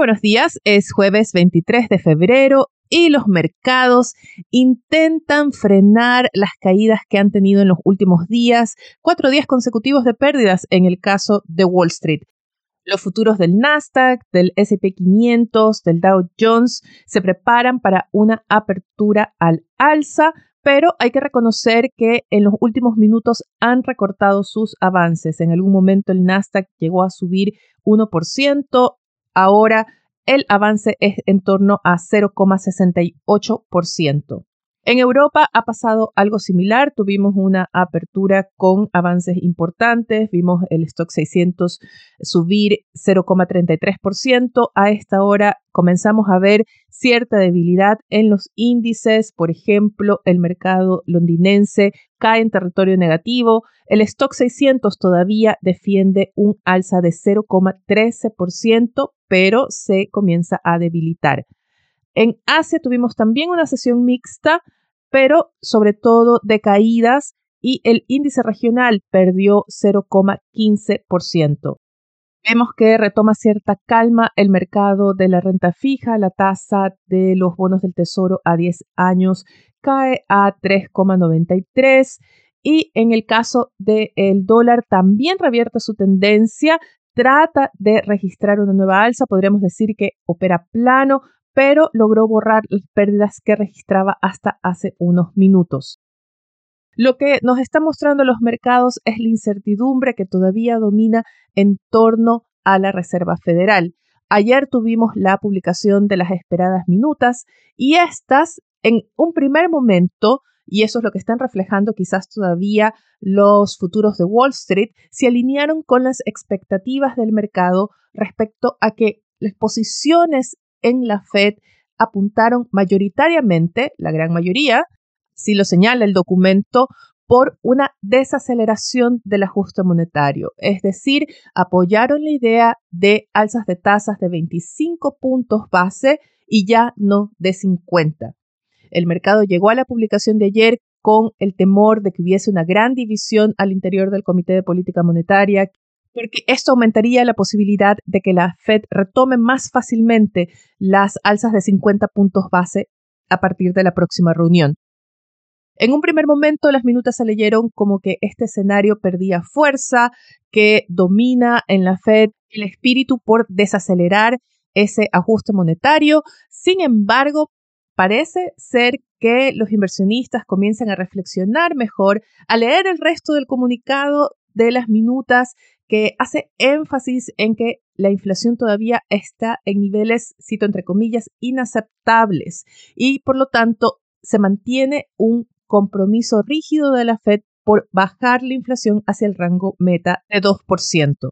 Buenos días, es jueves 23 de febrero y los mercados intentan frenar las caídas que han tenido en los últimos días, cuatro días consecutivos de pérdidas en el caso de Wall Street. Los futuros del Nasdaq, del SP 500, del Dow Jones se preparan para una apertura al alza, pero hay que reconocer que en los últimos minutos han recortado sus avances. En algún momento el Nasdaq llegó a subir 1%, Ahora el avance es en torno a 0,68%. En Europa ha pasado algo similar, tuvimos una apertura con avances importantes, vimos el stock 600 subir 0,33%, a esta hora comenzamos a ver cierta debilidad en los índices, por ejemplo, el mercado londinense cae en territorio negativo, el stock 600 todavía defiende un alza de 0,13%, pero se comienza a debilitar. En Asia tuvimos también una sesión mixta, pero sobre todo de caídas y el índice regional perdió 0,15%. Vemos que retoma cierta calma el mercado de la renta fija, la tasa de los bonos del tesoro a 10 años cae a 3,93 y en el caso del dólar también revierte su tendencia, trata de registrar una nueva alza, podríamos decir que opera plano, pero logró borrar las pérdidas que registraba hasta hace unos minutos. Lo que nos está mostrando los mercados es la incertidumbre que todavía domina en torno a la Reserva Federal. Ayer tuvimos la publicación de las esperadas minutas y estas en un primer momento, y eso es lo que están reflejando quizás todavía los futuros de Wall Street, se alinearon con las expectativas del mercado respecto a que las posiciones en la Fed apuntaron mayoritariamente, la gran mayoría, si lo señala el documento, por una desaceleración del ajuste monetario, es decir, apoyaron la idea de alzas de tasas de 25 puntos base y ya no de 50. El mercado llegó a la publicación de ayer con el temor de que hubiese una gran división al interior del Comité de Política Monetaria, porque esto aumentaría la posibilidad de que la Fed retome más fácilmente las alzas de 50 puntos base a partir de la próxima reunión. En un primer momento las minutas se leyeron como que este escenario perdía fuerza, que domina en la Fed el espíritu por desacelerar ese ajuste monetario. Sin embargo, parece ser que los inversionistas comienzan a reflexionar mejor, a leer el resto del comunicado de las minutas que hace énfasis en que la inflación todavía está en niveles, cito entre comillas, inaceptables y por lo tanto se mantiene un compromiso rígido de la Fed por bajar la inflación hacia el rango meta de 2%.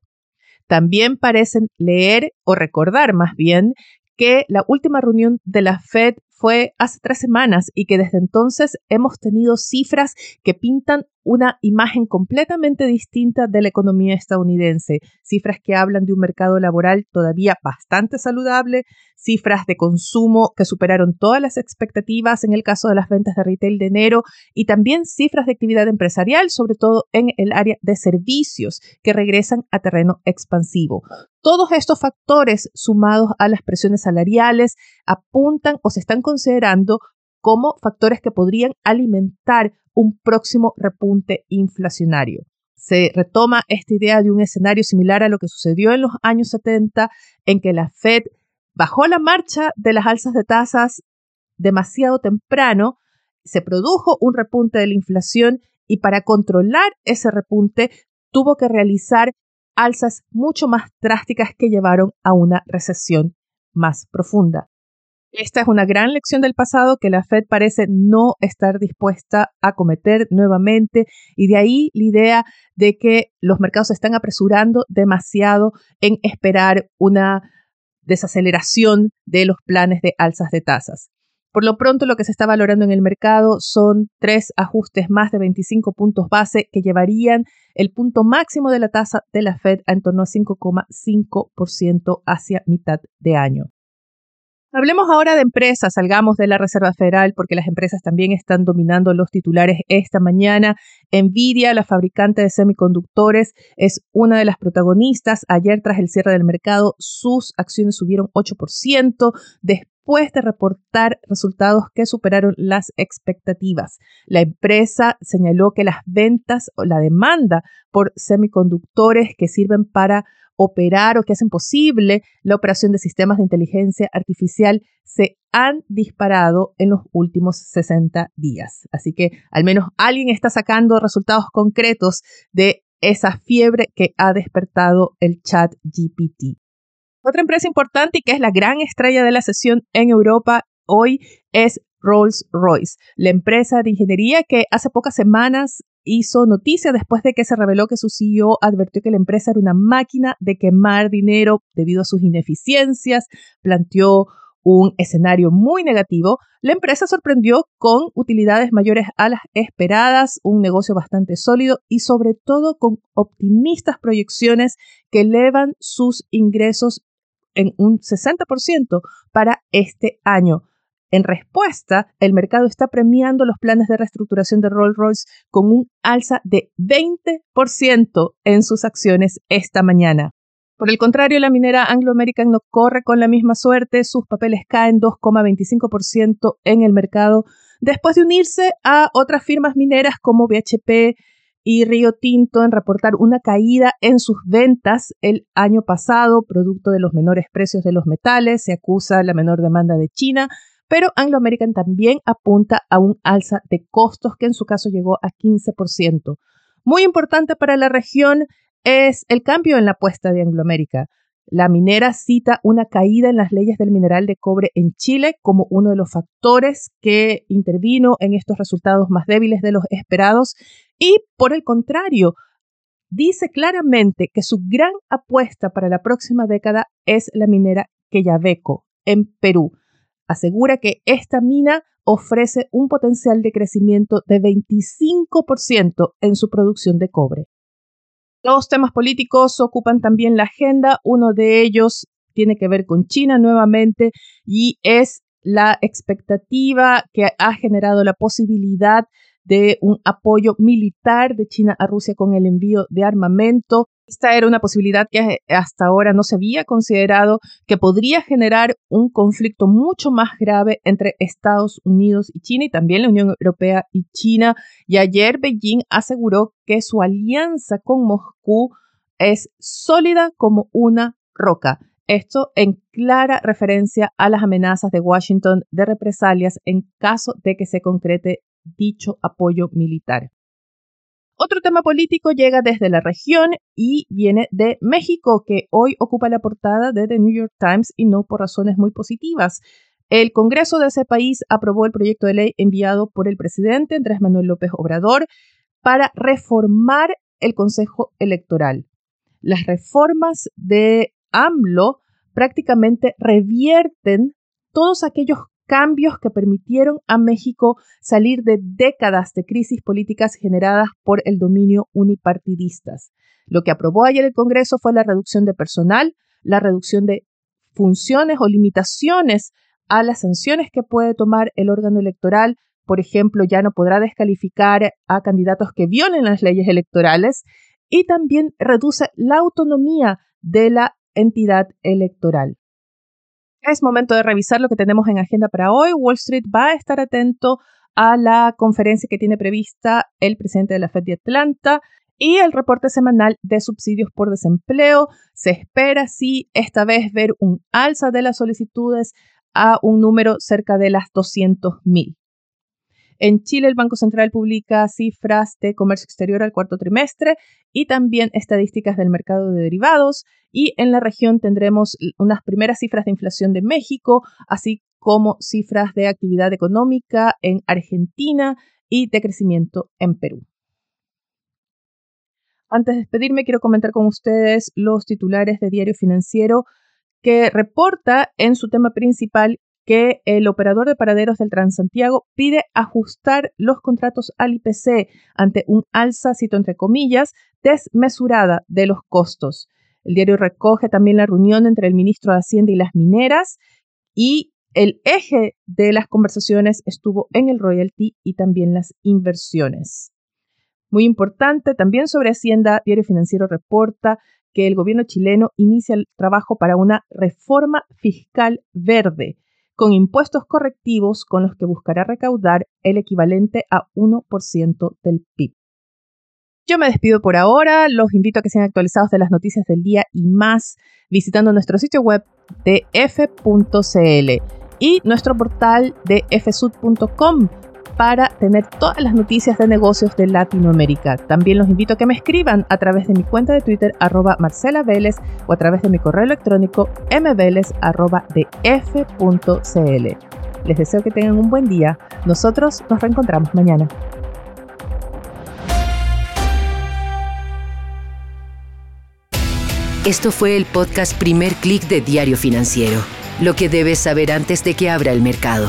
También parecen leer o recordar más bien que la última reunión de la Fed fue hace tres semanas y que desde entonces hemos tenido cifras que pintan una imagen completamente distinta de la economía estadounidense, cifras que hablan de un mercado laboral todavía bastante saludable, cifras de consumo que superaron todas las expectativas en el caso de las ventas de retail de enero y también cifras de actividad empresarial, sobre todo en el área de servicios, que regresan a terreno expansivo. Todos estos factores, sumados a las presiones salariales, apuntan o se están considerando como factores que podrían alimentar un próximo repunte inflacionario. Se retoma esta idea de un escenario similar a lo que sucedió en los años 70, en que la Fed bajó la marcha de las alzas de tasas demasiado temprano, se produjo un repunte de la inflación y para controlar ese repunte tuvo que realizar alzas mucho más drásticas que llevaron a una recesión más profunda. Esta es una gran lección del pasado que la Fed parece no estar dispuesta a cometer nuevamente y de ahí la idea de que los mercados se están apresurando demasiado en esperar una desaceleración de los planes de alzas de tasas. Por lo pronto, lo que se está valorando en el mercado son tres ajustes más de 25 puntos base que llevarían el punto máximo de la tasa de la Fed a en torno a 5,5% hacia mitad de año. Hablemos ahora de empresas, salgamos de la Reserva Federal porque las empresas también están dominando los titulares esta mañana. Nvidia, la fabricante de semiconductores, es una de las protagonistas. Ayer tras el cierre del mercado, sus acciones subieron 8% después de reportar resultados que superaron las expectativas. La empresa señaló que las ventas o la demanda por semiconductores que sirven para operar o que hacen posible la operación de sistemas de inteligencia artificial se han disparado en los últimos 60 días. Así que al menos alguien está sacando resultados concretos de esa fiebre que ha despertado el chat GPT. Otra empresa importante y que es la gran estrella de la sesión en Europa hoy es Rolls-Royce, la empresa de ingeniería que hace pocas semanas hizo noticia después de que se reveló que su CEO advirtió que la empresa era una máquina de quemar dinero debido a sus ineficiencias, planteó un escenario muy negativo, la empresa sorprendió con utilidades mayores a las esperadas, un negocio bastante sólido y sobre todo con optimistas proyecciones que elevan sus ingresos en un 60% para este año. En respuesta, el mercado está premiando los planes de reestructuración de Rolls-Royce con un alza de 20% en sus acciones esta mañana. Por el contrario, la minera Anglo American no corre con la misma suerte, sus papeles caen 2,25% en el mercado después de unirse a otras firmas mineras como BHP y Río Tinto en reportar una caída en sus ventas el año pasado, producto de los menores precios de los metales, se acusa la menor demanda de China, pero Anglo American también apunta a un alza de costos que en su caso llegó a 15%. Muy importante para la región es el cambio en la apuesta de Anglo American. La minera cita una caída en las leyes del mineral de cobre en Chile como uno de los factores que intervino en estos resultados más débiles de los esperados y, por el contrario, dice claramente que su gran apuesta para la próxima década es la minera Quellaveco en Perú asegura que esta mina ofrece un potencial de crecimiento de 25% en su producción de cobre. Los temas políticos ocupan también la agenda. Uno de ellos tiene que ver con China nuevamente y es la expectativa que ha generado la posibilidad de un apoyo militar de China a Rusia con el envío de armamento. Esta era una posibilidad que hasta ahora no se había considerado, que podría generar un conflicto mucho más grave entre Estados Unidos y China y también la Unión Europea y China. Y ayer Beijing aseguró que su alianza con Moscú es sólida como una roca. Esto en clara referencia a las amenazas de Washington de represalias en caso de que se concrete dicho apoyo militar. Otro tema político llega desde la región y viene de México, que hoy ocupa la portada de The New York Times y no por razones muy positivas. El Congreso de ese país aprobó el proyecto de ley enviado por el presidente Andrés Manuel López Obrador para reformar el Consejo Electoral. Las reformas de AMLO prácticamente revierten todos aquellos cambios que permitieron a México salir de décadas de crisis políticas generadas por el dominio unipartidistas. Lo que aprobó ayer el Congreso fue la reducción de personal, la reducción de funciones o limitaciones a las sanciones que puede tomar el órgano electoral. Por ejemplo, ya no podrá descalificar a candidatos que violen las leyes electorales y también reduce la autonomía de la entidad electoral. Es momento de revisar lo que tenemos en agenda para hoy. Wall Street va a estar atento a la conferencia que tiene prevista el presidente de la Fed de Atlanta y el reporte semanal de subsidios por desempleo. Se espera, sí, esta vez ver un alza de las solicitudes a un número cerca de las 200.000. En Chile, el Banco Central publica cifras de comercio exterior al cuarto trimestre y también estadísticas del mercado de derivados. Y en la región tendremos unas primeras cifras de inflación de México, así como cifras de actividad económica en Argentina y de crecimiento en Perú. Antes de despedirme, quiero comentar con ustedes los titulares de Diario Financiero que reporta en su tema principal que el operador de paraderos del Transantiago pide ajustar los contratos al IPC ante un alza, cito entre comillas, desmesurada de los costos. El diario recoge también la reunión entre el ministro de Hacienda y las mineras y el eje de las conversaciones estuvo en el royalty y también las inversiones. Muy importante, también sobre Hacienda, Diario Financiero reporta que el gobierno chileno inicia el trabajo para una reforma fiscal verde con impuestos correctivos con los que buscará recaudar el equivalente a 1% del PIB. Yo me despido por ahora, los invito a que sean actualizados de las noticias del día y más visitando nuestro sitio web de f.cl y nuestro portal de fsud.com para tener todas las noticias de negocios de Latinoamérica. También los invito a que me escriban a través de mi cuenta de Twitter arroba Marcela Vélez o a través de mi correo electrónico mveles arroba de Les deseo que tengan un buen día. Nosotros nos reencontramos mañana. Esto fue el podcast Primer Click de Diario Financiero. Lo que debes saber antes de que abra el mercado.